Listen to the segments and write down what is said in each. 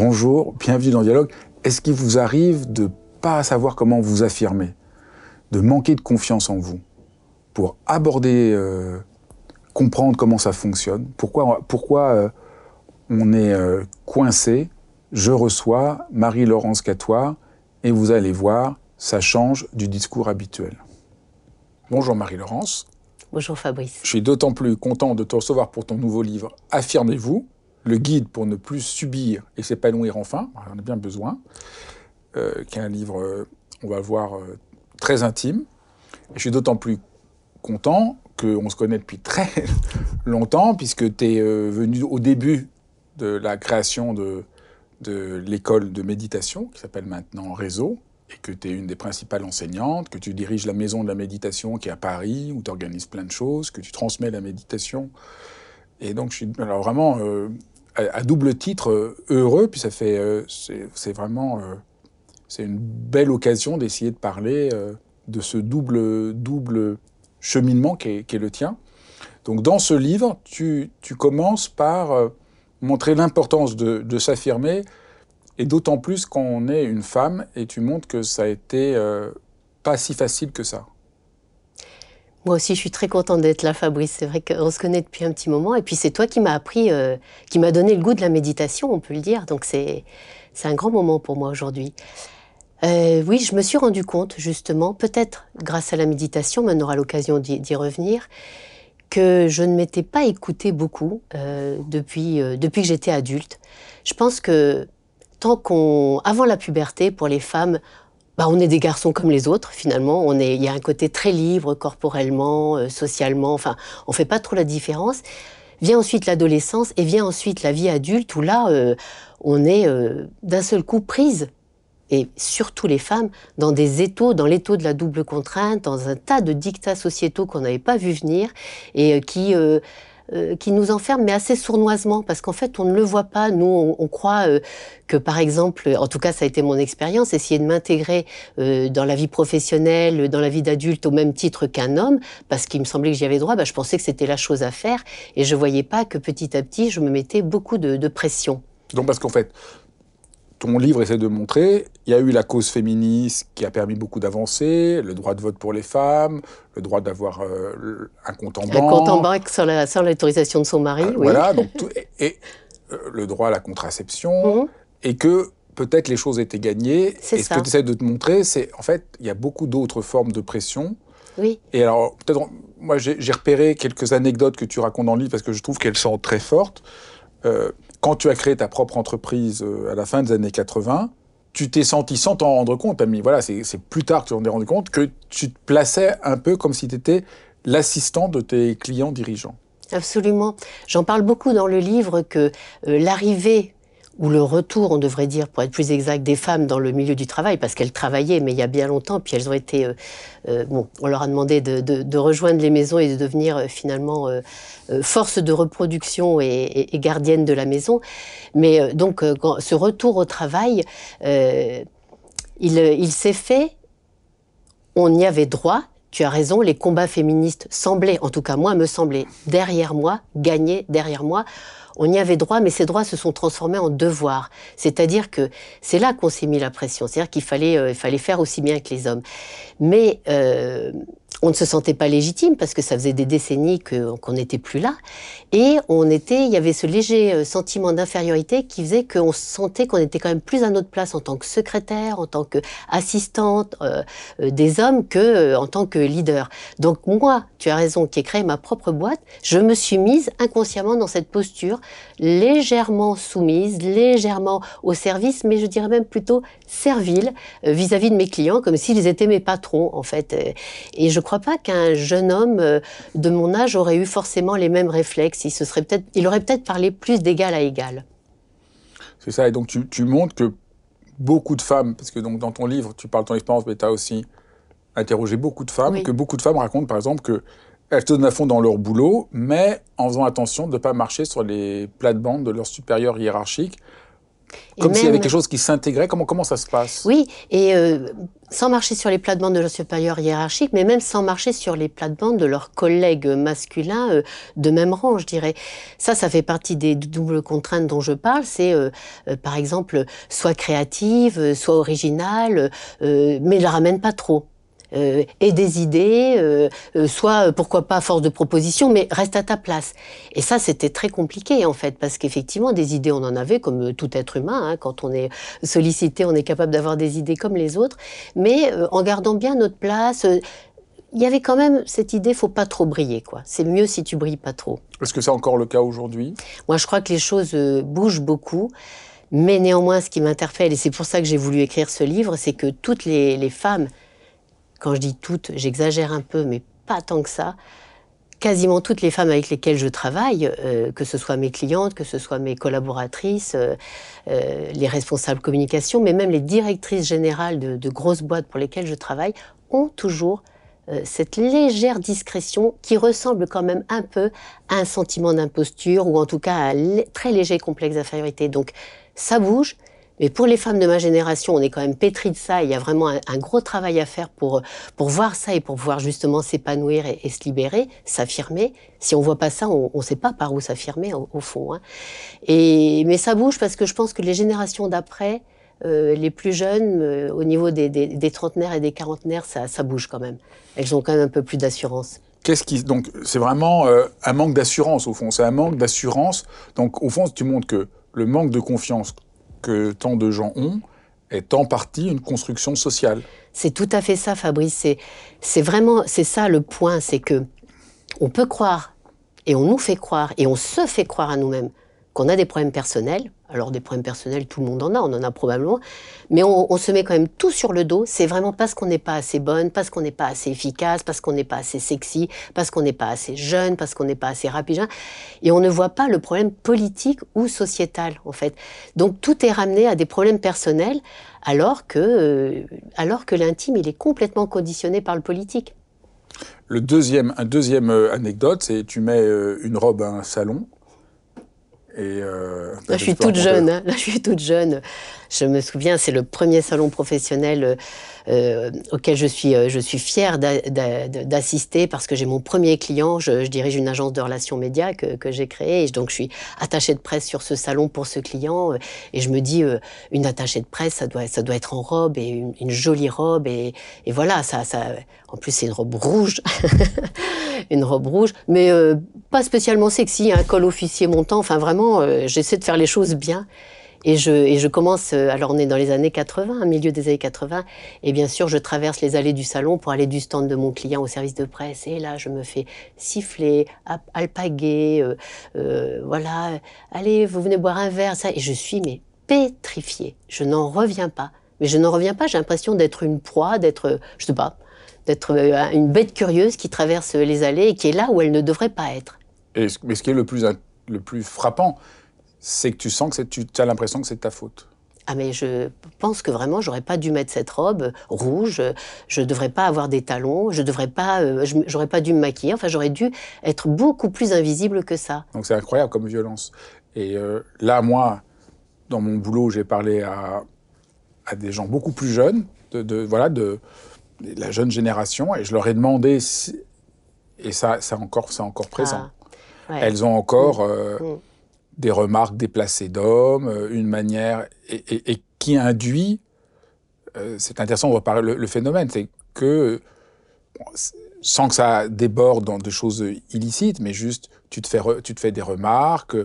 Bonjour, bienvenue dans Dialogue. Est-ce qu'il vous arrive de pas savoir comment vous affirmer, de manquer de confiance en vous pour aborder, euh, comprendre comment ça fonctionne, pourquoi, pourquoi euh, on est euh, coincé? Je reçois Marie-Laurence Catois et vous allez voir, ça change du discours habituel. Bonjour Marie-Laurence. Bonjour Fabrice. Je suis d'autant plus content de te recevoir pour ton nouveau livre Affirmez-vous le guide pour ne plus subir et s'épanouir enfin, on a bien besoin, euh, qui est un livre, euh, on va voir, euh, très intime. Et je suis d'autant plus content qu'on se connaît depuis très longtemps, puisque tu es venu au début de la création de, de l'école de méditation, qui s'appelle maintenant Réseau, et que tu es une des principales enseignantes, que tu diriges la maison de la méditation qui est à Paris, où tu organises plein de choses, que tu transmets la méditation. Et donc, je suis alors vraiment à, double titre euh, heureux, puis ça fait, euh, c'est vraiment, euh, c'est une belle occasion d'essayer de parler de ce double, double cheminement qui est, le tien. Donc dans ce livre, tu, tu commences par montrer l'importance de, de s'affirmer, et d'autant plus quand on est une femme, et tu montres que ça a été pas si facile que ça. Moi aussi, je suis très contente d'être là, Fabrice. C'est vrai qu'on se connaît depuis un petit moment. Et puis, c'est toi qui m'as appris, euh, qui m'as donné le goût de la méditation, on peut le dire. Donc, c'est un grand moment pour moi aujourd'hui. Euh, oui, je me suis rendu compte, justement, peut-être grâce à la méditation, mais on aura l'occasion d'y revenir, que je ne m'étais pas écoutée beaucoup euh, depuis, depuis que j'étais adulte. Je pense que tant qu'on, avant la puberté, pour les femmes, bah, on est des garçons comme les autres finalement. On est, il y a un côté très libre corporellement, euh, socialement. Enfin, on fait pas trop la différence. Vient ensuite l'adolescence et vient ensuite la vie adulte où là, euh, on est euh, d'un seul coup prise et surtout les femmes, dans des étaux, dans l'étau de la double contrainte, dans un tas de dictats sociétaux qu'on n'avait pas vu venir et qui euh, qui nous enferme, mais assez sournoisement, parce qu'en fait, on ne le voit pas. Nous, on, croit euh, que, par exemple, en tout cas, ça a été mon expérience, essayer de m'intégrer euh, dans la vie professionnelle, dans la vie d'adulte, au même titre qu'un homme, parce qu'il me semblait que j'y avais droit, bah, je pensais que c'était la chose à faire, et je voyais pas que petit à petit, je me mettais beaucoup de, de pression. Donc, parce qu'en fait, ton livre essaie de montrer, il y a eu la cause féministe qui a permis beaucoup d'avancer, le droit de vote pour les femmes, le droit d'avoir euh, un compte en banque. Un compte en banque sans l'autorisation de son mari, euh, oui. Voilà, donc et, euh, le droit à la contraception, mhm. et que peut-être les choses étaient gagnées. Et ce que tu essaies de te montrer, c'est en fait, il y a beaucoup d'autres formes de pression. Oui. Et alors, peut-être, moi j'ai repéré quelques anecdotes que tu racontes dans le livre parce que je trouve qu'elles sont très fortes quand tu as créé ta propre entreprise euh, à la fin des années 80, tu t'es senti sans t'en rendre compte, mais voilà, c'est plus tard que tu t'en es rendu compte, que tu te plaçais un peu comme si tu étais l'assistant de tes clients dirigeants. Absolument. J'en parle beaucoup dans le livre que euh, l'arrivée ou le retour, on devrait dire, pour être plus exact, des femmes dans le milieu du travail, parce qu'elles travaillaient, mais il y a bien longtemps, puis elles ont été, euh, euh, bon, on leur a demandé de, rejoindre les maisons et de devenir euh, finalement force de reproduction et, gardienne de la maison. Mais donc, ce retour au travail, il, il s'est fait, on y avait droit, tu as raison, les combats féministes semblaient, en tout cas moi, me semblaient derrière moi, gagner derrière moi on y avait droit, mais ces droits se sont transformés en devoirs. C'est-à-dire que c'est là qu'on s'est mis la pression. C'est-à-dire qu'il fallait, euh, fallait faire aussi bien que les hommes. Mais euh, on ne se sentait pas légitime parce que ça faisait des décennies qu'on n'était plus là. Et on était, il y avait ce léger euh, sentiment d'infériorité qui faisait qu'on sentait qu'on était quand même plus à notre place en tant que secrétaire, en tant qu'assistante euh, euh, des hommes que en tant que leader. Donc moi, tu as raison, qui ai créé ma propre boîte, je me suis mise inconsciemment dans cette posture légèrement soumise, légèrement au service, mais je dirais même plutôt servile vis-à-vis -vis de mes clients, comme s'ils étaient mes patrons en fait. Et je crois pas qu'un jeune homme euh, de mon âge aurait eu forcément les mêmes réflexes. Il, se serait peut-être, il aurait peut-être parlé plus d'égal à égal. C'est ça, et donc tu, tu, montres que beaucoup de femmes, parce que donc dans ton livre, tu parles de ton expérience, mais tu as aussi interrogé beaucoup de femmes, que beaucoup de femmes racontent par exemple que elles se donnent à fond dans leur boulot, mais en faisant attention de ne pas marcher sur les plates-bandes de leurs supérieurs hiérarchiques, comme s'il y avait quelque chose qui s'intégrait. Comment, comment ça se passe? Oui, et euh, sans marcher sur les plates-bandes de leurs supérieurs hiérarchiques, mais même sans marcher sur les plates-bandes de leurs collègues masculins euh, de même rang, je dirais. Ça, ça fait partie des doubles contraintes dont je parle. C'est, euh, par exemple, soit créative, soit originale, mais ne la ramène pas trop euh, et des idées, euh, euh, soit pourquoi pas force de proposition, mais reste à ta place. Et ça, c'était très compliqué en fait, parce qu'effectivement, des idées, on en avait comme tout être humain. Hein, quand on est sollicité, on est capable d'avoir des idées comme les autres, mais en gardant bien notre place. il y avait quand même cette idée, faut pas trop briller, quoi. C'est mieux si tu brilles pas trop. Est-ce que c'est encore le cas aujourd'hui? Moi, je crois que les choses bougent beaucoup. Mais néanmoins, ce qui m'interpelle, et c'est pour ça que j'ai voulu écrire ce livre, c'est que toutes les, les femmes quand je dis toutes, j'exagère un peu, mais pas tant que ça. Quasiment toutes les femmes avec lesquelles je travaille, euh, que ce soit mes clientes, que ce soit mes collaboratrices, euh, euh, les responsables communication, mais même les directrices générales de, de, grosses boîtes pour lesquelles je travaille, ont toujours cette légère discrétion qui ressemble quand même un peu à un sentiment d'imposture ou en tout cas à un très léger complexe d'infériorité. Donc ça bouge, mais pour les femmes de ma génération, on est quand même pétri de ça. Il y a vraiment un, gros travail à faire pour, pour voir ça et pour pouvoir justement s'épanouir et, se libérer, s'affirmer. Si on voit pas ça, on ne sait pas par où s'affirmer au, fond. Hein. Et, mais ça bouge parce que je pense que les générations d'après, euh, les plus jeunes, euh, au niveau des, des, trentenaires et des quarantenaires, ça, ça bouge quand même. Elles ont quand même un peu plus d'assurance. Qu'est-ce qui donc c'est vraiment euh, un manque d'assurance au fond. C'est un manque d'assurance. Donc au fond, tu montres que le manque de confiance que tant de gens ont est en partie une construction sociale. C'est tout à fait ça, Fabrice. C'est vraiment, c'est ça le point, c'est que on peut croire et on nous fait croire et on se fait croire à nous-mêmes qu'on a des problèmes personnels. Alors des problèmes personnels, tout le monde en a, on en a probablement, mais on, se met quand même tout sur le dos. C'est vraiment parce qu'on n'est pas assez bonne, parce qu'on n'est pas assez efficace, parce qu'on n'est pas assez sexy, parce qu'on n'est pas assez jeune, parce qu'on n'est pas assez rapide. Et on ne voit pas le problème politique ou sociétal, en fait. Donc tout est ramené à des problèmes personnels, alors que, euh, alors que l'intime, il est complètement conditionné par le politique. Le deuxième, un deuxième euh, anecdote, c'est tu mets euh, une robe à un salon euh, là, je suis toute jeune. Hein. Là, je suis toute jeune. Je me souviens, c'est le premier salon professionnel euh, euh, auquel je suis, je suis fière d'assister parce que j'ai mon premier client. Je, dirige une agence de relations médias que, j'ai créée. Donc, je suis attachée de presse sur ce salon pour ce client. Et je me dis, une attachée de presse, ça doit, ça doit être en robe et une, jolie robe. Et, et, voilà, ça, ça, en plus, c'est une robe rouge. une robe rouge. Mais pas spécialement sexy, un col officier montant. Enfin, vraiment, euh, j'essaie de faire les choses bien. Et je, et commence, euh, alors on est dans les années 80, milieu des années 80, et bien sûr je traverse les allées du salon pour aller du stand de mon client au service de presse, et là je me fais siffler, alpaguer, euh, voilà, allez, vous venez boire un verre, ça, et je suis mais pétrifiée, je n'en reviens pas. Mais je n'en reviens pas, j'ai l'impression d'être une proie, d'être, je sais pas, d'être une bête curieuse qui traverse les allées et qui est là où elle ne devrait pas être mais ce qui est le plus, le plus frappant, c'est que tu sens que tu as l'impression que c'est ta faute. Ah mais je pense que vraiment j'aurais pas dû mettre cette robe rouge, je devrais pas avoir des talons, je devrais pas, euh, j'aurais pas dû me maquiller, enfin j'aurais dû être beaucoup plus invisible que ça. Donc c'est incroyable comme violence. Et euh, là moi, dans mon boulot, j'ai parlé à, à, des gens beaucoup plus jeunes, de, voilà de, la jeune génération, et je leur ai demandé et ça, c'est encore, c'est encore présent. Ah. Elles ont encore mm. Euh, mm. Des remarques déplacées d'hommes, euh, une manière et, qui induit. Euh, c'est intéressant de reparler le, phénomène, c'est que sans que ça déborde dans des choses illicites, mais juste tu te fais, tu te fais des remarques,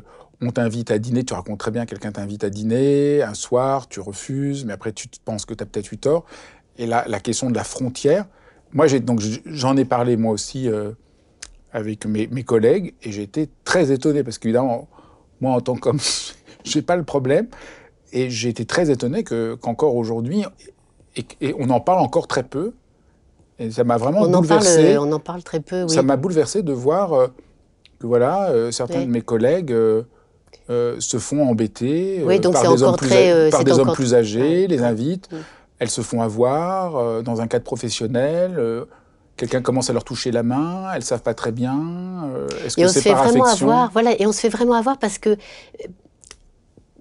on t'invite à dîner, tu racontes très bien, quelqu'un t'invite à dîner, un soir, tu refuses, mais après tu penses que tu as peut-être eu tort. Et là, la question de la frontière, moi donc j'en ai parlé moi aussi euh, avec mes, collègues, et j'ai été très étonné, parce qu'évidemment, moi en tant qu'homme, j'ai pas le problème, et j'ai été très étonné qu'encore aujourd'hui, et, on en parle encore très peu, et ça m'a vraiment bouleversé. on en parle très peu, oui. Ça m'a bouleversé de voir euh, que voilà, euh, certains de mes collègues euh, se font embêter par des hommes, plus, par des hommes plus âgés, les invitent, mm. elles se font avoir dans un cadre professionnel. Quelqu'un commence à leur toucher la main, elles savent pas très bien. Est-ce que c'est par affection avoir, Voilà, et on se fait vraiment avoir parce que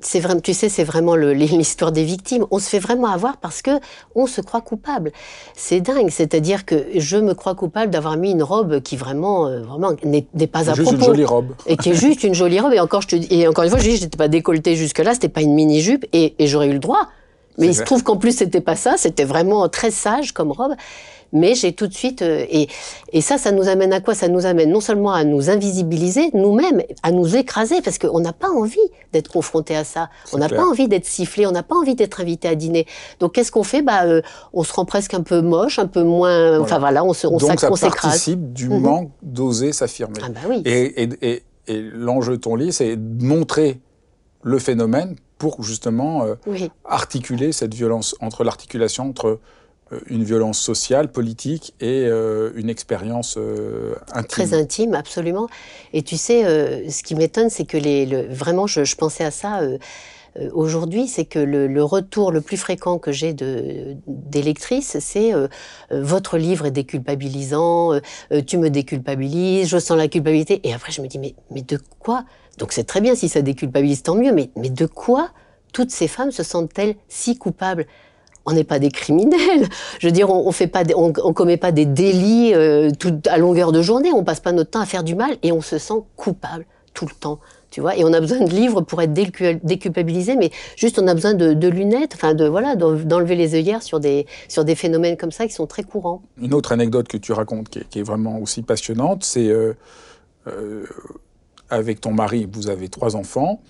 c'est vraiment, tu sais, c'est vraiment l'histoire des victimes. On se fait vraiment avoir parce que on se croit coupable. C'est dingue. C'est-à-dire que je me crois coupable d'avoir mis une robe qui vraiment, euh, vraiment n'est pas à juste propos. une jolie robe. Et qui est juste une jolie robe. Et encore, je te, et encore une fois, je dis, j'étais pas décolletée jusque là. C'était pas une mini jupe et, et j'aurais eu le droit. Mais il se trouve qu'en plus, c'était pas ça. C'était vraiment très sage comme robe. Mais j'ai tout de suite euh, et, et ça, ça nous amène à quoi? Ça nous amène non seulement à nous invisibiliser nous-mêmes, à nous écraser parce qu'on n'a pas envie d'être confronté à ça. On n'a pas envie d'être sifflé, on n'a pas envie d'être invité à dîner. Donc qu'est-ce qu'on fait? Bah, euh, on se rend presque un peu moche, un peu moins. Enfin voilà, on se, on Donc ça participe du mhm. manque d'oser s'affirmer. Ah bah oui. Et, et, et, et l'enjeu de ton livre, c'est de montrer le phénomène pour justement euh, articuler cette violence entre l'articulation entre une violence sociale, politique et euh, une expérience euh, intime. Très intime, absolument. Et tu sais, ce qui m'étonne, c'est que les, vraiment, je, pensais à ça aujourd'hui, c'est que le, retour le plus fréquent que j'ai d'électrices, c'est votre livre est déculpabilisant, tu me déculpabilises, je sens la culpabilité. Et après, je me dis, mais, mais de quoi? Donc c'est très bien si ça déculpabilise, tant mieux, mais, mais de quoi toutes ces femmes se sentent-elles si coupables? On n'est pas des criminels. Je veux dire, on, on fait pas, on, commet pas des délits euh, tout, à longueur de journée. On passe pas notre temps à faire du mal et on se sent coupable tout le temps. Tu vois, et on a besoin de livres pour être déculpabilisé, mais juste on a besoin de, lunettes, enfin de voilà, d'enlever les œillères sur des sur des phénomènes comme ça qui sont très courants. Une autre anecdote que tu racontes qui est, vraiment aussi passionnante, c'est euh, euh, avec ton mari, vous avez trois enfants.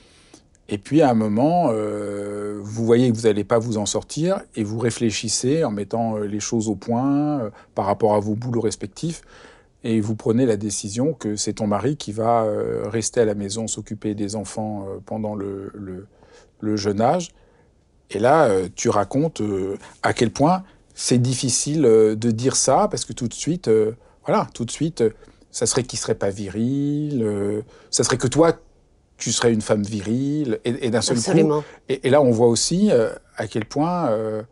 Et puis à un moment, euh, vous voyez que vous n'allez pas vous en sortir et vous réfléchissez en mettant euh, les choses au point euh, par rapport à vos boulots respectifs et vous prenez la décision que c'est ton mari qui va rester à la maison, s'occuper des enfants pendant le, le, jeune âge. Et là, tu racontes à quel point c'est difficile de dire ça parce que tout de suite, voilà, tout de suite, ça serait qu'il serait pas viril, ça serait que toi, tu serais une femme virile, et, d'un seul coup. Et, là, on voit aussi euh, à quel point, euh,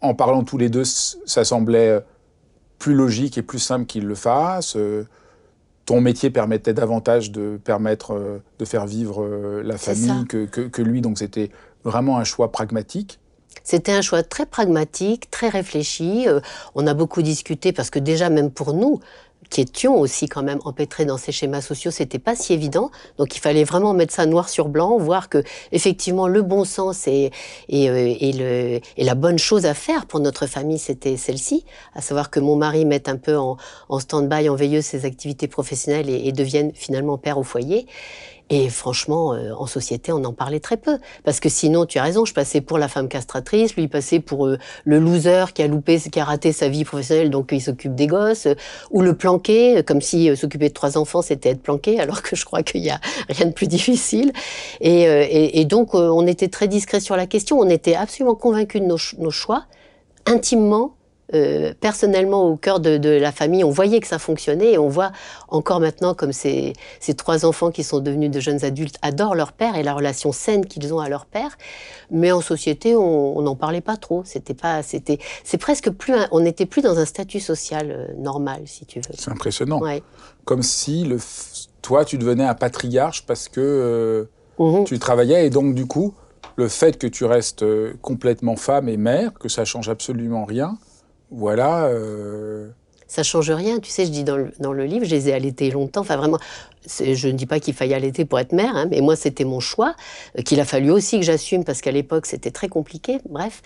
en parlant tous les deux, ça semblait euh, plus logique et plus simple qu'il le fasse. ton métier permettait davantage de permettre de faire vivre la famille que, que, que, lui, donc c'était vraiment un choix pragmatique. C'était un choix très pragmatique, très réfléchi. on a beaucoup discuté parce que déjà, même pour nous, qui étions aussi quand même empêtrés dans ces schémas sociaux, c'était pas si évident. Donc il fallait vraiment mettre ça noir sur blanc, voir que effectivement le bon sens et, et, euh, et, le, et la bonne chose à faire pour notre famille, c'était celle-ci, à savoir que mon mari mette un peu en, stand-by, en veilleuse ses activités professionnelles et devienne finalement père au foyer. Et franchement, euh, en société, on en parlait très peu. Parce que sinon, tu as raison, je passais pour la femme castratrice, lui passait pour euh, le loser qui a loupé, qui a raté sa vie professionnelle, donc il s'occupe des gosses, euh, ou le planqué, comme si s'occuper de trois enfants, c'était être planqué, alors que je crois qu'il y a rien de plus difficile. Et, et, donc, on était très discret sur la question, on était absolument convaincus de nos choix, intimement euh, personnellement au cœur de, de, la famille, on voyait que ça fonctionnait et on voit encore maintenant comme ces, ces trois enfants qui sont devenus de jeunes adultes adorent leur père et la relation saine qu'ils ont à leur père. Mais en société, on n'en parlait pas trop. C'était pas, c'était, c'est presque plus, on n'était plus dans un statut social euh, normal, si tu veux. C'est impressionnant. Comme si le, toi, tu devenais un patriarche parce que euh, mmh tu travaillais et donc du coup, le fait que tu restes complètement femme et mère, que ça change absolument rien, voilà. Euh, ça change rien. Tu sais, je dis dans le, dans le livre, je les ai allaités longtemps. Enfin, vraiment, je ne dis pas qu'il faille allaiter pour être mère, hein, mais moi, c'était mon choix, euh, qu'il a fallu aussi que j'assume parce qu'à l'époque, c'était très compliqué. Bref.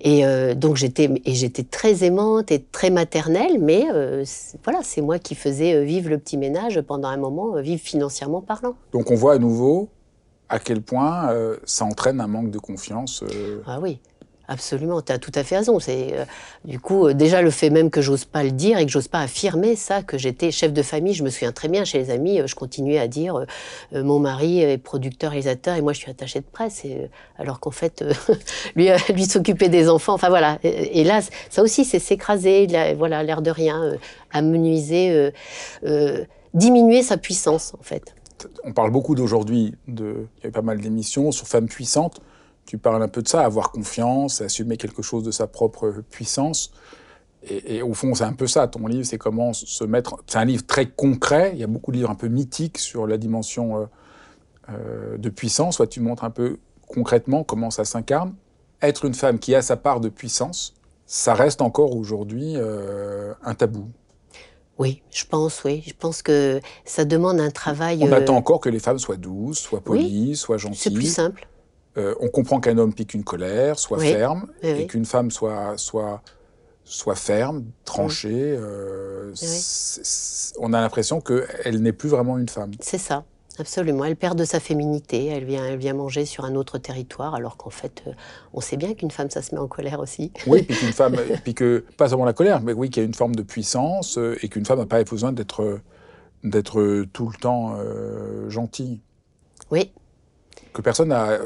Et euh, donc, j'étais, et j'étais très aimante et très maternelle, mais euh, voilà, c'est moi qui faisais vivre le petit ménage pendant un moment, vivre financièrement parlant. Donc, on voit à nouveau à quel point ça entraîne un manque de confiance. Ah oui. Absolument, tu as tout à fait raison. C'est euh, du coup euh, déjà le fait même que j'ose pas le dire et que j'ose pas affirmer ça que j'étais chef de famille. Je me souviens très bien chez les amis, euh, je continuais à dire mon mari est producteur réalisateur et moi je suis attachée de presse et, alors qu'en fait lui lui s'occuper des enfants. Enfin voilà. Et, là ça aussi c'est s'écraser, voilà l'air de rien, amenuiser, diminuer sa puissance en fait. On parle beaucoup d'aujourd'hui il y a pas mal d'émissions sur femmes puissantes tu parles un peu de ça, avoir confiance, assumer quelque chose de sa propre puissance. Et, au fond, c'est un peu ça, ton livre, c'est comment se mettre... C'est un livre très concret, il y a beaucoup de livres un peu mythiques sur la dimension euh, euh, de puissance, soit tu montres un peu concrètement comment ça s'incarne. Être une femme qui a sa part de puissance, ça reste encore aujourd'hui euh, un tabou. Oui, je pense, oui. Je pense que ça demande un travail... On attend encore que les femmes soient douces, soient polies, soient gentilles. C'est plus simple. Euh, on comprend qu'un homme pique une colère, soit ferme, et qu'une femme soit, soit, soit ferme, tranchée. Euh, on a l'impression qu'elle n'est plus vraiment une femme. C'est ça. Absolument, elle perd de sa féminité, elle vient, elle vient manger sur un autre territoire, alors qu'en fait, euh, on sait bien qu'une femme, ça se met en colère aussi. Oui, puis qu'une femme, puis que, pas seulement la colère, mais oui, qu'il y a une forme de puissance, et qu'une femme n'a pas besoin d'être, d'être tout le temps gentille. Oui. Que personne n'a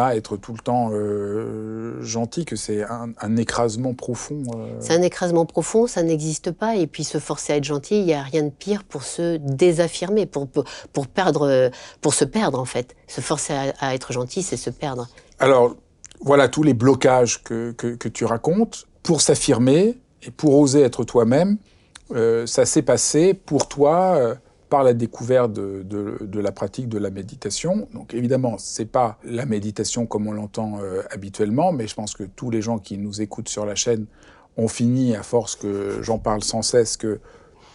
à être tout le temps euh, gentil, que c'est un, écrasement profond. Euh. C'est un écrasement profond, ça n'existe pas. Et puis se forcer à être gentil, il n'y a rien de pire pour se désaffirmer, pour, pour, perdre, pour se perdre en fait. Se forcer à, être gentil, c'est se perdre. Alors, voilà tous les blocages que, que, tu racontes. Pour s'affirmer et pour oser être toi-même, euh, ça s'est passé pour toi par la découverte de, la pratique de la méditation. Donc évidemment, c'est pas la méditation comme on l'entend euh, habituellement, mais je pense que tous les gens qui nous écoutent sur la chaîne ont fini, à force que j'en parle sans cesse, que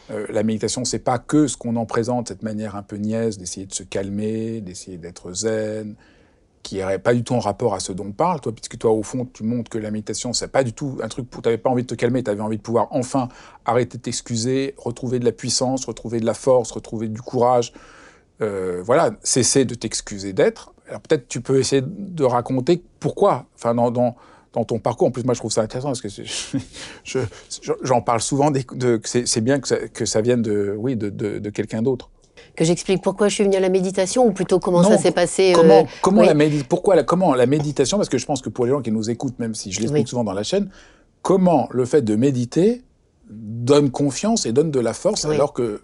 euh, la méditation, c'est pas que ce qu'on en présente, cette manière un peu niaise d'essayer de se calmer, d'essayer d'être zen, qui n'aurait pas du tout en rapport à ce dont on parle, toi, puisque toi, au fond, tu montres que la méditation, c'est pas du tout un truc pour. Tu n'avais pas envie de te calmer, tu avais envie de pouvoir enfin arrêter de t'excuser, retrouver de la puissance, retrouver de la force, retrouver du courage. Euh, voilà, cesser de t'excuser d'être. Alors peut-être tu peux essayer de raconter pourquoi, enfin, dans, dans, ton parcours. En plus, moi, je trouve ça intéressant parce que j'en parle souvent, c'est bien que ça, vienne de, oui, de, de quelqu'un d'autre que j'explique pourquoi je suis venue à la méditation ou plutôt comment ça s'est passé Comment, euh, comment la pourquoi la, comment la méditation Parce que je pense que pour les gens qui nous écoutent, même si je l'explique souvent dans la chaîne, comment le fait de méditer donne confiance et donne de la force alors que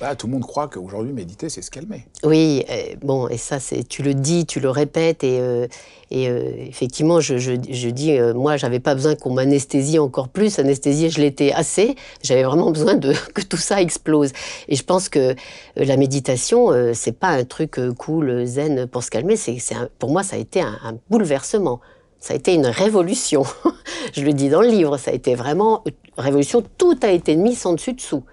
bah, tout le monde croit qu'aujourd'hui, méditer, c'est se calmer. Oui, euh, bon, et ça, c'est, tu le dis, tu le répètes, et, euh, euh, effectivement, je, je, dis, moi, j'avais pas besoin qu'on m'anesthésie encore plus. Anesthésier, je l'étais assez. J'avais vraiment besoin de que tout ça explose. Et je pense que la méditation, c'est pas un truc cool, zen pour se calmer. C'est pour moi, ça a été un, un bouleversement. Ça a été une révolution. je le dis dans le livre, ça a été vraiment une révolution. Tout a été mis sans dessus dessous.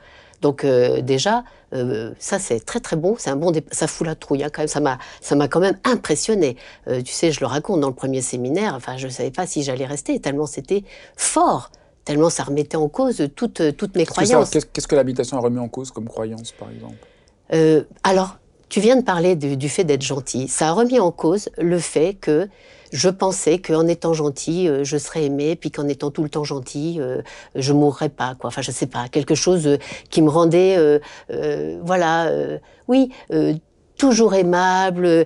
Donc euh, déjà, euh, ça c'est très très bon, c'est un bon, ça fout la trouille hein, quand même. Ça m'a, ça m'a quand même impressionné. Euh, tu sais, je le raconte dans le premier séminaire. Enfin, je savais pas si j'allais rester tellement c'était fort, tellement ça remettait en cause toutes toutes mes croyances. Qu'est-ce que l'habitation a remis en cause comme croyance, par exemple? Alors, tu viens de parler du, fait d'être gentil. Ça a remis en cause le fait que je pensais qu'en étant gentil, euh, je serais aimé, puis qu'en étant tout le temps gentil, euh, je mourrais pas. Enfin, je sais pas, quelque chose euh, qui me rendait, voilà, oui, toujours aimable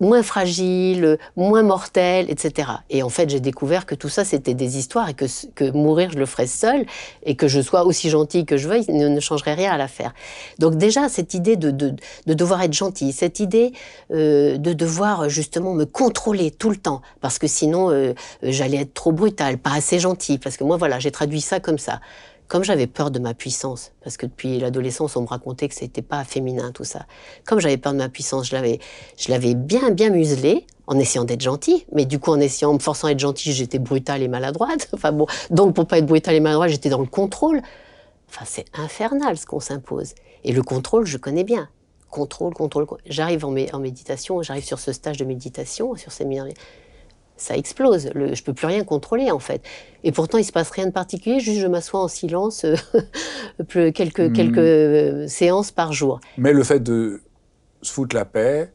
moins fragile, moins mortel, etc. Et en fait, j'ai découvert que tout ça, c'était des histoires et que, que mourir, je le ferais seul et que je sois aussi gentille que je veuille ne, changerait rien à l'affaire. Donc déjà, cette idée de, de, de, devoir être gentil, cette idée euh, de devoir justement me contrôler tout le temps, parce que sinon, euh, j'allais être trop brutale, pas assez gentille, parce que moi, voilà, j'ai traduit ça comme ça comme j'avais peur de ma puissance, parce que depuis l'adolescence, on me racontait que c'était pas féminin tout ça. Comme j'avais peur de ma puissance, je l'avais, je l'avais bien, bien muselé en essayant d'être gentil. Mais du coup, en essayant, en me forçant à être gentil, j'étais brutale et maladroite. Enfin bon, donc pour pas être brutale et maladroite, j'étais dans le contrôle. Enfin, c'est infernal ce qu'on s'impose. Et le contrôle, je connais bien. Contrôle, contrôle. J'arrive en, en méditation, j'arrive sur ce stage de méditation, sur ces ça explose. Le, je peux plus rien contrôler en fait. Et pourtant, il se passe rien de particulier. Juste, je m'assois en silence euh, quelques, hmm. quelques euh, séances par jour. Mais le fait de se foutre la paix,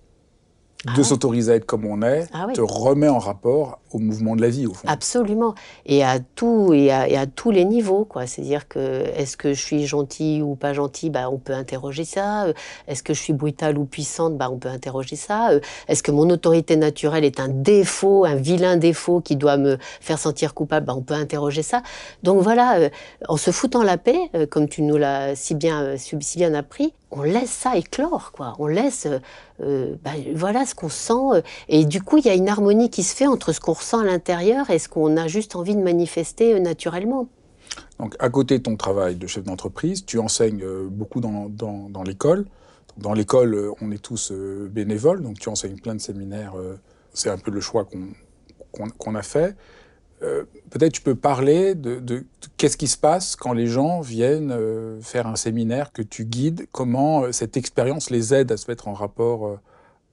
de ah s'autoriser à être comme on est, ah te remet en rapport au mouvement de la vie, au fond. Absolument. Et à, tout, et à, tous les niveaux. quoi. C'est-à-dire que est-ce que je suis gentille ou pas gentille bah, On peut interroger ça. Est-ce que je suis brutale ou puissante? Bah, On peut interroger ça. Est-ce que mon autorité naturelle est un défaut, un vilain défaut qui doit me faire sentir coupable? Bah, On peut interroger ça. Donc voilà, euh, en se foutant la paix, euh, comme tu nous l'as si bien, si bien appris, on laisse ça éclore, quoi. On laisse, euh, bah, voilà ce qu'on sent, et du coup il y a une harmonie qui se fait entre ce qu'on ressent à l'intérieur et ce qu'on a juste envie de manifester euh, naturellement. Donc, à côté de ton travail de chef d'entreprise, tu enseignes euh, beaucoup dans, dans, l'école. Dans l'école, on est tous bénévoles, donc tu enseignes plein de séminaires. C'est un peu le choix qu'on a fait. Euh, peut-être tu peux parler de, qu'est-ce qui se passe quand les gens viennent euh, faire un séminaire que tu guides, comment euh, cette expérience les aide à se mettre en rapport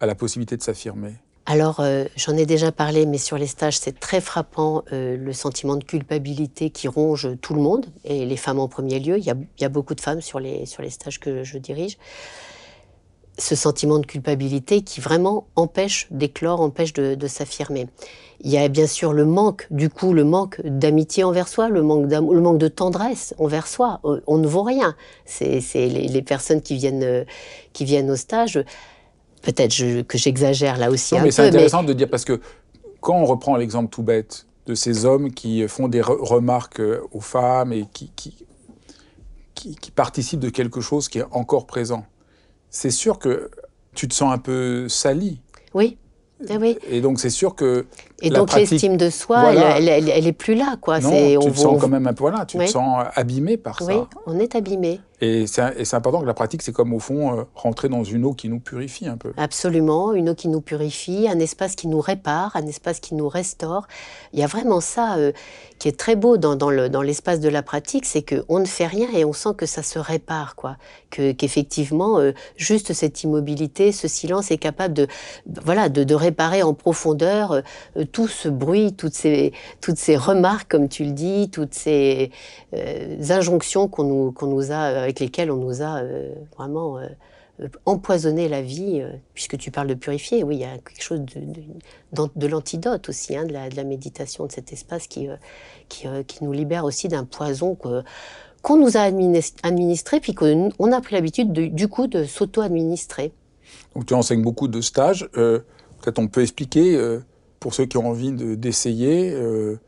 à la possibilité de s'affirmer? Alors, j'en ai déjà parlé, mais sur les stages, c'est très frappant le sentiment de culpabilité qui ronge tout le monde, et les femmes en premier lieu. Il y a, il y a beaucoup de femmes sur les, sur les stages que je dirige ce sentiment de culpabilité qui vraiment empêche d'éclore, empêche de, s'affirmer. Il y a bien sûr le manque, du coup, le manque d'amitié envers soi, le manque, le manque de tendresse envers soi. On ne vaut rien. C'est les, personnes qui viennent, qui viennent au stage. Peut-être que j'exagère là aussi non, mais C'est intéressant de dire parce que quand on reprend l'exemple tout bête de ces hommes qui font des remarques euh, aux femmes et qui, qui, qui participent de quelque chose qui est encore présent c'est sûr que tu te sens un peu sali. Oui. Eh oui. Et donc c'est sûr que et donc l'estime de soi, elle, elle, est plus là, quoi. Non, tu on, te sens quand même un peu, voilà, tu te sens abîmé par ça. Oui, on est abîmé. Et c'est important que la pratique, c'est comme au fond euh, rentrer dans une eau qui nous purifie un peu. Absolument, une eau qui nous purifie, un espace qui nous répare, un espace qui nous restaure. Il y a vraiment ça euh, qui est très beau dans, dans l'espace de la pratique, c'est qu'on ne fait rien et on sent que ça se répare, quoi. Qu'effectivement, euh, juste cette immobilité, ce silence est capable de, voilà, de, de réparer en profondeur tout ce bruit, toutes ces, toutes ces remarques, comme tu le dis, toutes ces euh, injonctions qu'on nous, qu'on nous a, avec lesquelles on nous a euh, vraiment euh, empoisonné la vie, puisque tu parles de purifier, oui, il y a quelque chose de, de, l'antidote aussi, hein, de, la, de, la, méditation, de cet espace qui, qui, qui nous libère aussi d'un poison qu'on nous a administré, puis qu'on a pris l'habitude du coup de s'auto-administrer. Donc tu enseignes beaucoup de stages. Peut-être on peut expliquer pour ceux qui ont envie d'essayer, euh,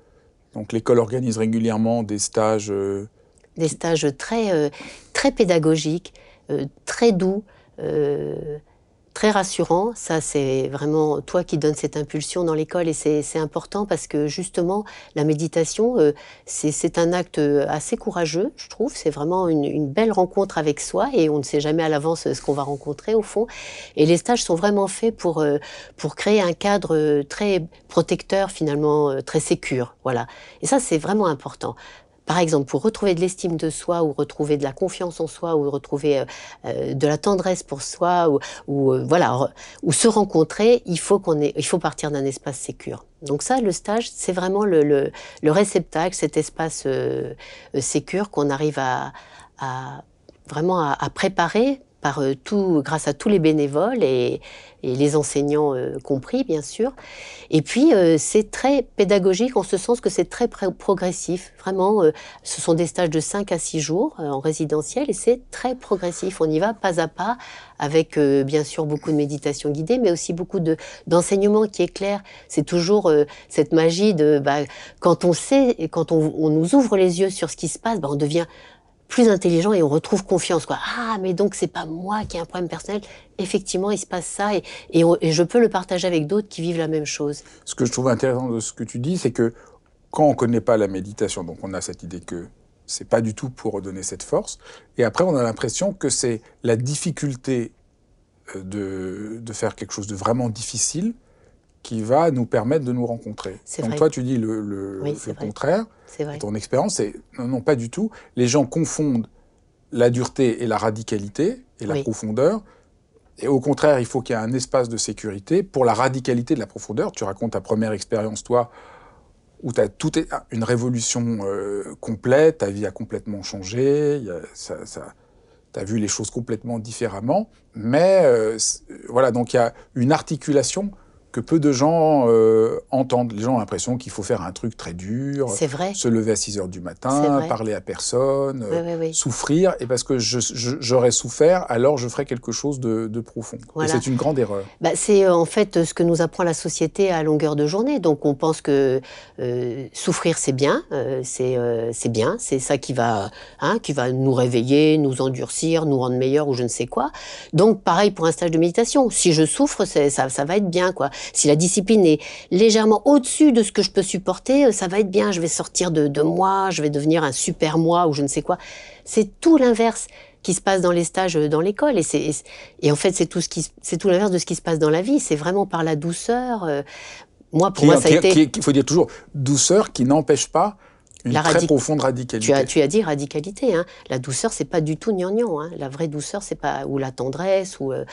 donc l'école organise régulièrement des stages. Euh, des stages très, euh, très pédagogiques, très doux très rassurant. Ça, c'est vraiment toi qui donnes cette impulsion dans l'école et c'est important parce que justement, la méditation, euh, c'est un acte assez courageux, je trouve. C'est vraiment une, belle rencontre avec soi et on ne sait jamais à l'avance ce qu'on va rencontrer au fond. Et les stages sont vraiment faits pour, euh, pour créer un cadre très protecteur, finalement, euh, très sécure. Voilà. Et ça, c'est vraiment important par exemple, pour retrouver de l'estime de soi ou retrouver de la confiance en soi ou retrouver euh, euh, de la tendresse pour soi ou, euh, voilà, ou se rencontrer, il faut qu'on il faut partir d'un espace sécure. Donc ça, le stage, c'est vraiment le, le, réceptacle, cet espace sécure qu'on arrive à, vraiment à préparer par euh, tout, grâce à tous les bénévoles et, les enseignants euh, compris, bien sûr. Et puis, euh, c'est très pédagogique en ce sens que c'est très progressif. Vraiment, ce sont des stages de 5 à 6 jours en résidentiel et c'est très progressif. On y va pas à pas avec, bien sûr, beaucoup de méditation guidée, mais aussi beaucoup d'enseignement qui est clair. C'est toujours cette magie de, bah, quand on sait, et quand on, nous ouvre les yeux sur ce qui se passe, bah, on devient plus intelligent et on retrouve confiance. Quoi. Ah, mais donc c'est pas moi qui ai un problème personnel. Effectivement, il se passe ça et, et, je peux le partager avec d'autres qui vivent la même chose. Ce que je trouve intéressant de ce que tu dis, c'est que quand on ne connaît pas la méditation, donc on a cette idée que c'est pas du tout pour redonner cette force. Et après, on a l'impression que c'est la difficulté euh, de, de, faire quelque chose de vraiment difficile qui va nous permettre de nous rencontrer. Donc toi, tu dis le, le, le contraire. Vrai. Ton expérience, c'est non, non, pas du tout. Les gens confondent la dureté et la radicalité et la profondeur. Et au contraire, il faut qu'il y ait un espace de sécurité pour la radicalité de la profondeur. Tu racontes ta première expérience, toi, où tu as tout une révolution euh, complète, ta vie a complètement changé, tu as vu les choses complètement différemment, mais euh, voilà, donc il y a une articulation que peu de gens euh, entendent. Les gens ont l'impression qu'il faut faire un truc très dur, vrai. se lever à 6 heures du matin, parler à personne, souffrir, et parce que j'aurais souffert, alors je ferais quelque chose de, profond. Et c'est une grande erreur. Bah, c'est euh, en fait ce que nous apprend la société à longueur de journée. Donc on pense que euh, souffrir c'est bien, c'est c'est bien, c'est ça qui va, hein, qui va nous réveiller, nous endurcir, nous rendre meilleurs ou je ne sais quoi. Donc pareil pour un stage de méditation. Si je souffre, ça, ça va être bien, quoi. Si la discipline est légèrement au-dessus de ce que je peux supporter, euh, ça va être bien. Je vais sortir de, moi, je vais devenir un super moi ou je ne sais quoi. C'est tout l'inverse qui se passe dans les stages euh, dans l'école et c'est et en fait c'est tout ce qui c'est tout l'inverse de ce qui se passe dans la vie c'est vraiment par la douceur euh, moi pour moi ça a été il faut dire toujours douceur qui n'empêche pas une la très profonde radicalité. Tu as, tu as dit radicalité. Hein. La douceur, c'est pas du tout gnangnan. Hein. La vraie douceur, c'est pas ou la tendresse ou euh,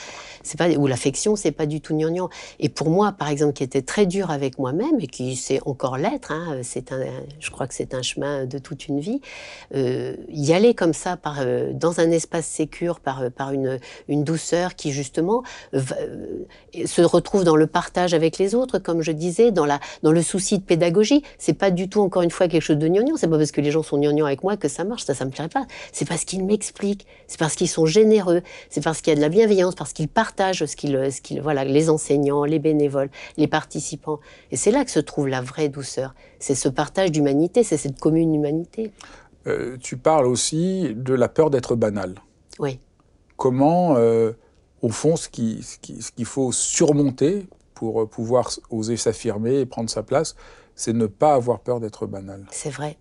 c'est pas ou l'affection, c'est pas du tout gnangnan. Et pour moi, par exemple, qui était très dur avec moi-même et qui sait encore l'être, hein, c'est un, je crois que c'est un chemin de toute une vie. Euh, y aller comme ça, par euh, dans un espace sécur, par par une une douceur qui justement se retrouve dans le partage avec les autres, comme je disais, dans la dans le souci de pédagogie. C'est pas du tout encore une fois quelque chose de gnangnan c'est pas parce que les gens sont gnangnans avec moi que ça marche. Ça, ça me plairait pas. C'est parce qu'ils m'expliquent. C'est parce qu'ils sont généreux. C'est parce qu'il y a de la bienveillance, parce qu'ils partagent ce qu'ils, ce qu'ils, voilà, les enseignants, les bénévoles, les participants. Et c'est là que se trouve la vraie douceur. C'est ce partage d'humanité, c'est cette commune humanité. Euh, tu parles aussi de la peur d'être banal. Oui. Comment, euh, au fond, ce, qui, ce, ce qu'il faut surmonter pour pouvoir oser s'affirmer et prendre sa place, c'est ne pas avoir peur d'être banal. C'est vrai.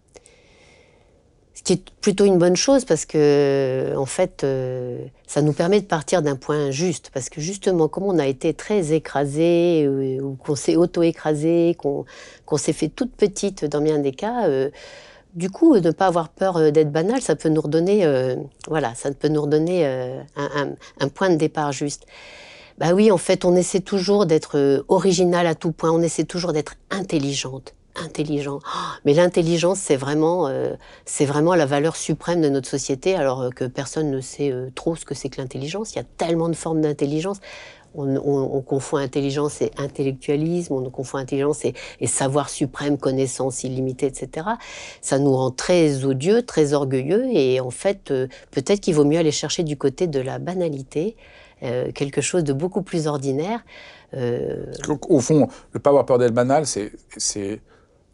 Ce qui est plutôt une bonne chose parce que, en fait, euh, ça nous permet de partir d'un point juste. Parce que justement, comme on a été très écrasé, euh, ou qu'on s'est auto-écrasé, qu'on s'est fait toute petite dans bien des cas, euh, du coup, ne pas avoir peur d'être banal, ça peut nous redonner, voilà, ça peut nous redonner un, un, point de départ juste. Bah oui, en fait, on essaie toujours d'être euh, original à tout point, on essaie toujours d'être intelligente intelligent. Mais l'intelligence, c'est vraiment, euh, c'est vraiment la valeur suprême de notre société, alors euh, que personne ne sait trop ce que c'est que l'intelligence. Il y a tellement de formes d'intelligence. On, confond intelligence et intellectualisme, on confond intelligence et, savoir suprême, connaissance illimitée, etc. Ça nous rend très odieux, très orgueilleux, et en fait, peut-être qu'il vaut mieux aller chercher du côté de la banalité, euh, quelque chose de beaucoup plus ordinaire. Euh... Au fond, ne pas avoir peur d'être banal, c'est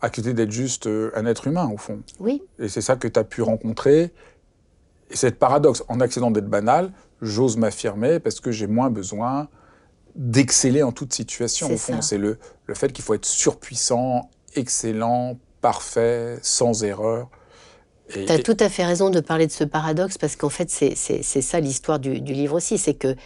accepter d'être juste euh, un être humain, au fond. Oui. Et c'est ça que tu as pu rencontrer. Et c'est paradoxe. En acceptant d'être banal, j'ose m'affirmer parce que j'ai moins besoin d'exceller en toute situation. Au fond, c'est le, le fait qu'il faut être surpuissant, excellent, parfait, sans erreur. Tu as tout à fait raison de parler de ce paradoxe parce qu'en fait, c'est ça l'histoire du, du, livre aussi. C'est que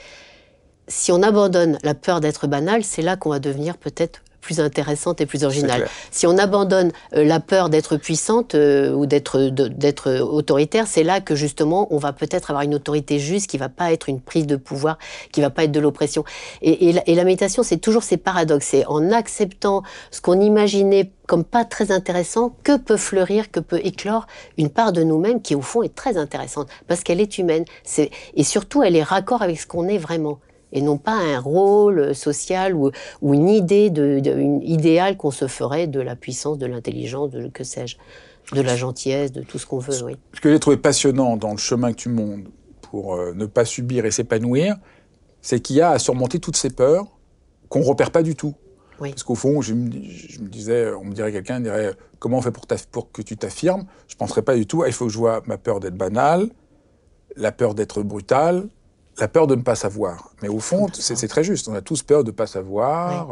si on abandonne la peur d'être banal, c'est là qu'on va devenir peut-être plus intéressante et plus originale. Si on abandonne euh, la peur d'être puissante euh, ou d'être d'être autoritaire, c'est là que justement on va peut-être avoir une autorité juste qui va pas être une prise de pouvoir, qui va pas être de l'oppression. Et, et, la, méditation, c'est toujours ces paradoxes. C'est en acceptant ce qu'on imaginait comme pas très intéressant que peut fleurir, que peut éclore une part de nous-mêmes qui au fond est très intéressante parce qu'elle est humaine. Et surtout, elle est raccord avec ce qu'on est vraiment et non pas un rôle social ou, ou une idée de, une idéale qu'on se ferait de la puissance, de l'intelligence, de que sais-je, de la gentillesse, de tout ce qu'on veut. Oui. Ce que j'ai trouvé passionnant dans le chemin que tu montes pour euh, ne pas subir et s'épanouir, c'est qu'il y a à surmonter toutes ces peurs qu'on repère pas du tout. Oui. Parce qu'au fond, je me, je me, disais, on me dirait quelqu'un dirait comment on fait pour, pour que tu t'affirmes? Je ne penserais pas du tout. Ah, il faut que je vois ma peur d'être banal, la peur d'être brutal, la peur de ne pas savoir. Mais au fond, c'est très juste. On a tous peur de ne pas savoir.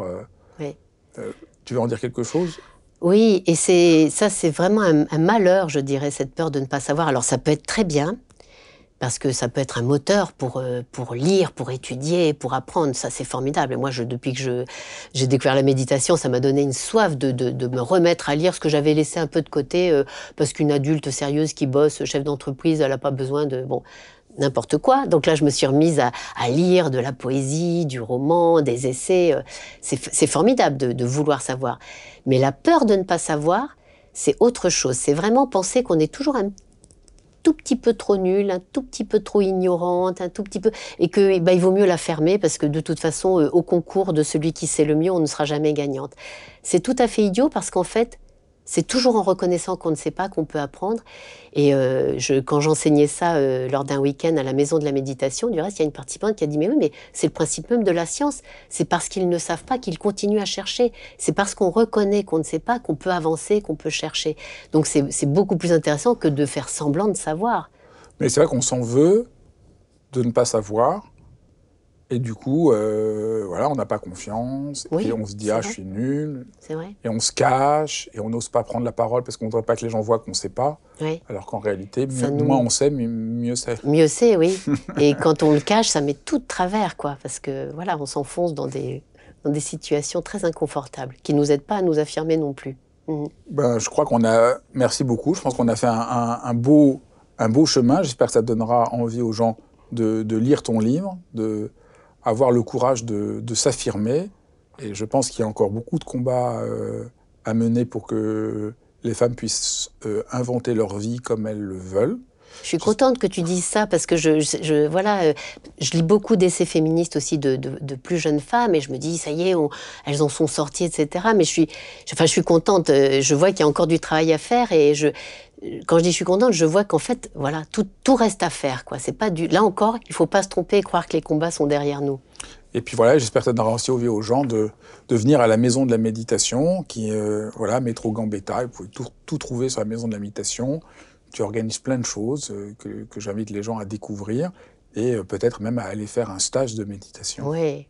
Oui. Euh, euh, tu veux en dire quelque chose? Oui, et c'est ça, c'est vraiment un, un malheur, je dirais, cette peur de ne pas savoir. Alors ça peut être très bien, parce que ça peut être un moteur pour, euh, pour lire, pour étudier, pour apprendre. Ça, c'est formidable. Et moi, je, depuis que j'ai découvert la méditation, ça m'a donné une soif de, de, de, me remettre à lire ce que j'avais laissé un peu de côté, euh, parce qu'une adulte sérieuse qui bosse, chef d'entreprise, elle n'a pas besoin de... Bon, n'importe quoi. Donc là, je me suis remise à, lire de la poésie, du roman, des essais. Euh, c'est, formidable de, vouloir savoir. Mais la peur de ne pas savoir, c'est autre chose. C'est vraiment penser qu'on est toujours un tout petit peu trop nulle, un tout petit peu trop ignorante, un tout petit peu, et que bah, il vaut mieux la fermer parce que de toute façon, euh, au concours de celui qui sait le mieux, on ne sera jamais gagnante. C'est tout à fait idiot parce qu'en fait, c'est toujours en reconnaissant qu'on ne sait pas qu'on peut apprendre. Et euh, quand j'enseignais ça euh, lors d'un week-end à la maison de la méditation, du reste, il y a une participante qui a dit Mais oui, mais c'est le principe même de la science. C'est parce qu'ils ne savent pas qu'ils continuent à chercher. C'est parce qu'on reconnaît qu'on ne sait pas qu'on peut avancer, qu'on peut chercher. Donc c'est beaucoup plus intéressant que de faire semblant de savoir. Mais c'est vrai qu'on s'en veut de ne pas savoir. Et du coup, euh, voilà, on n'a pas confiance, Oui, et on se dit ah vrai. je suis nul, C'est vrai et on se cache, et on n'ose pas prendre la parole parce qu'on ne voudrait pas que les gens voient qu'on ne sait pas, Oui. alors qu'en réalité, mieux- nous- moins on sait, mieux, mieux c'est. Mieux c'est, oui. Et quand on le cache, ça met tout de travers, quoi. Parce que, voilà, on s'enfonce dans des, dans des situations très inconfortables qui nous aident pas à nous affirmer non plus. Ben, je crois qu'on a, merci beaucoup, je pense qu'on a fait un, un- un beau, un beau chemin, j'espère que ça donnera envie aux gens de, de lire ton livre, de avoir le courage de, de s'affirmer, et je pense qu'il y a encore beaucoup de combats euh, à mener pour que les femmes puissent euh, inventer leur vie comme elles le veulent. Je suis contente que tu dises ça parce que je, voilà, euh, je lis beaucoup d'essais féministes aussi de, de- plus jeunes femmes et je me dis ça y est, on- elles en sont sorties, etc. Mais je suis, enfin, je suis contente. Je vois qu'il y a encore du travail à faire et je, quand je dis je suis contente, je vois qu'en fait, voilà, tout, tout reste à faire, quoi. C'est pas du, là encore, il faut pas se tromper et croire que les combats sont derrière nous. Et puis voilà, j'espère que ça donnera aussi envie aux gens de, de venir à la maison de la méditation, qui est, euh, voilà, métro Gambetta, vous pouvez tout, tout trouver sur la maison de la méditation. Tu organises plein de choses euh, que, que j'invite les gens à découvrir et euh, peut-être même à aller faire un stage de méditation. Oui,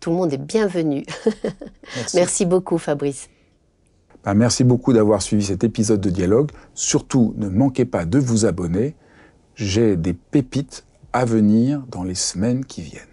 tout le monde est bienvenu. Merci. Merci beaucoup, Fabrice. Ben, merci beaucoup d'avoir suivi cet épisode de Dialogue. Surtout, ne manquez pas de vous abonner. J'ai des pépites à venir dans les semaines qui viennent.